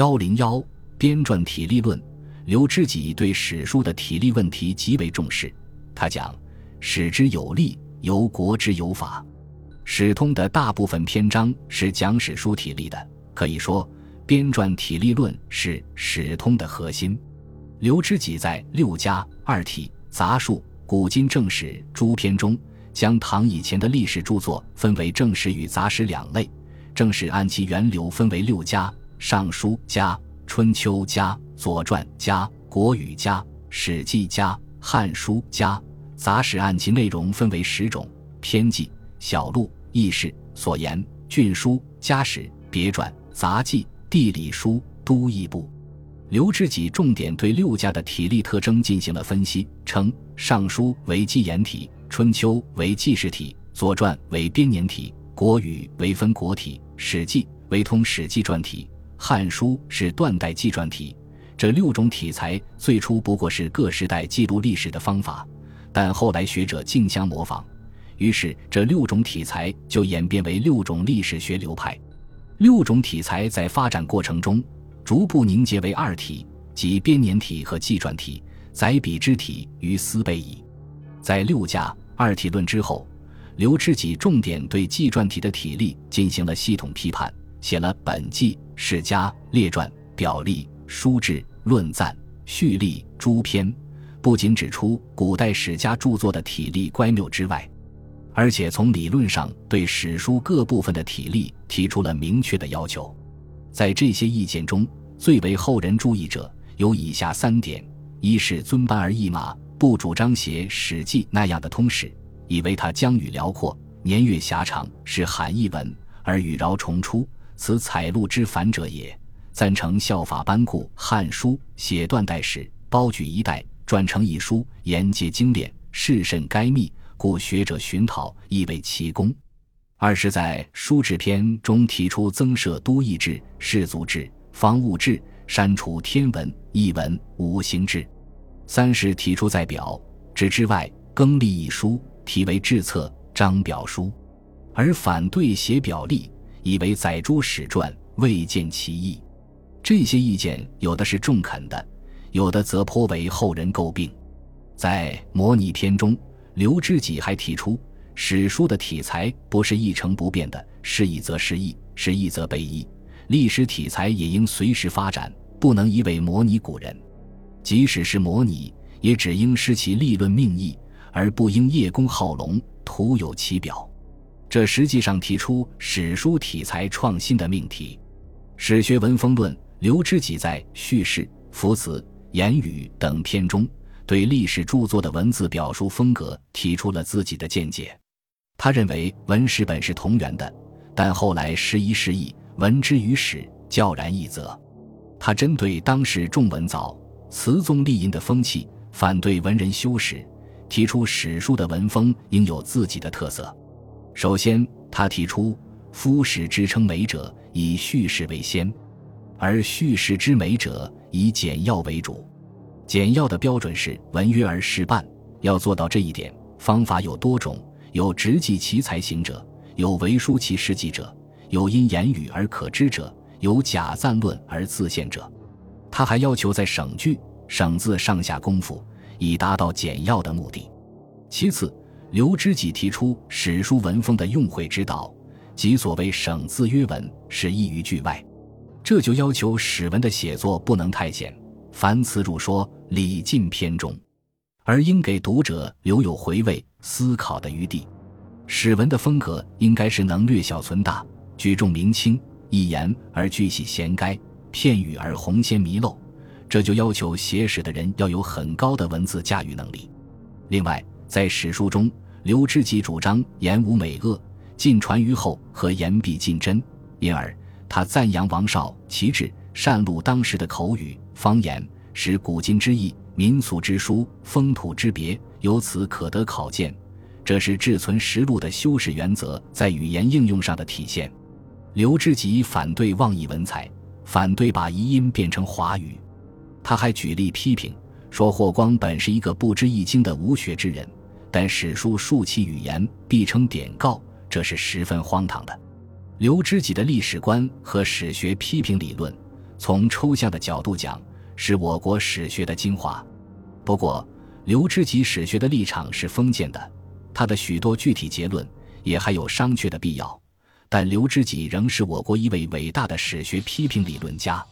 幺零幺编撰体例论，刘知几对史书的体例问题极为重视。他讲：“史之有力，由国之有法。”史通的大部分篇章是讲史书体例的，可以说编撰体例论是史通的核心。刘知几在六家、二体、杂述、古今正史诸篇中，将唐以前的历史著作分为正史与杂史两类。正史按其源流分为六家：尚书家、春秋家、左传家、国语家、史记家、汉书家；杂史按其内容分为十种：篇记、小录、轶事、所言、郡书、家史、别传、杂记、地理书、都邑部。刘知几重点对六家的体例特征进行了分析，称尚书为纪言体，春秋为纪事体，左传为编年体，国语为分国体，史记为通史记传体，汉书是断代纪传体。这六种体裁最初不过是各时代记录历史的方法，但后来学者竞相模仿，于是这六种体裁就演变为六种历史学流派。六种体裁在发展过程中。逐步凝结为二体，即编年体和纪传体，载笔之体于斯备矣。在六家二体论之后，刘知几重点对纪传体的体例进行了系统批判，写了本纪、世家、列传、表例、书志、论赞、序例诸篇，不仅指出古代史家著作的体例乖谬之外，而且从理论上对史书各部分的体例提出了明确的要求。在这些意见中，最为后人注意者有以下三点：一是尊班而易马，不主张写《史记》那样的通史，以为它疆域辽阔、年月狭长，是罕译文而语饶重出，此采录之繁者也；赞成效法班固《汉书》，写断代史，包举一代，转成一书，言皆精炼，事甚该密，故学者寻讨，亦为奇功。二是，在书志篇中提出增设都邑制、士族制。方物志删除天文、译文、五行志；三是提出在表志之外更立一书，题为志册章表书，而反对写表例，以为载诸史传未见其意。这些意见有的是中肯的，有的则颇为后人诟病。在模拟篇中，刘知己还提出，史书的题材不是一成不变的，是义则失义，是义则被义。历史题材也应随时发展，不能一味模拟古人。即使是模拟，也只应失其立论命意，而不应叶公好龙，徒有其表。这实际上提出史书题材创新的命题。史学文风论，刘知几在叙事、辅词、言语等篇中，对历史著作的文字表述风格提出了自己的见解。他认为文史本是同源的，但后来时移世易。文之于史，较然一则。他针对当时重文藻、词宗立音的风气，反对文人修史，提出史书的文风应有自己的特色。首先，他提出夫史之称美者，以叙事为先；而叙事之美者，以简要为主。简要的标准是文约而事办。要做到这一点，方法有多种：有直记其才行者，有为书其事迹者。有因言语而可知者，有假赞论而自现者。他还要求在省句、省字上下功夫，以达到简要的目的。其次，刘知几提出史书文风的用会之道，即所谓省字约文，是易于句外。这就要求史文的写作不能太简，凡词主说，礼尽篇中，而应给读者留有回味、思考的余地。史文的风格应该是能略小存大。举重明轻，一言而句细衔该，片语而红鲜弥漏，这就要求写史的人要有很高的文字驾驭能力。另外，在史书中，刘知几主张言无美恶，尽传于后和言必尽真，因而他赞扬王绍其志，善录当时的口语方言，使古今之意、民俗之书、风土之别，由此可得考见。这是志存实录的修史原则在语言应用上的体现。刘知几反对妄议文采，反对把遗音变成华语。他还举例批评说：霍光本是一个不知易经的无学之人，但史书述其语言必称典告，这是十分荒唐的。刘知几的历史观和史学批评理论，从抽象的角度讲，是我国史学的精华。不过，刘知几史学的立场是封建的，他的许多具体结论也还有商榷的必要。但刘知几仍是我国一位伟大的史学批评理论家。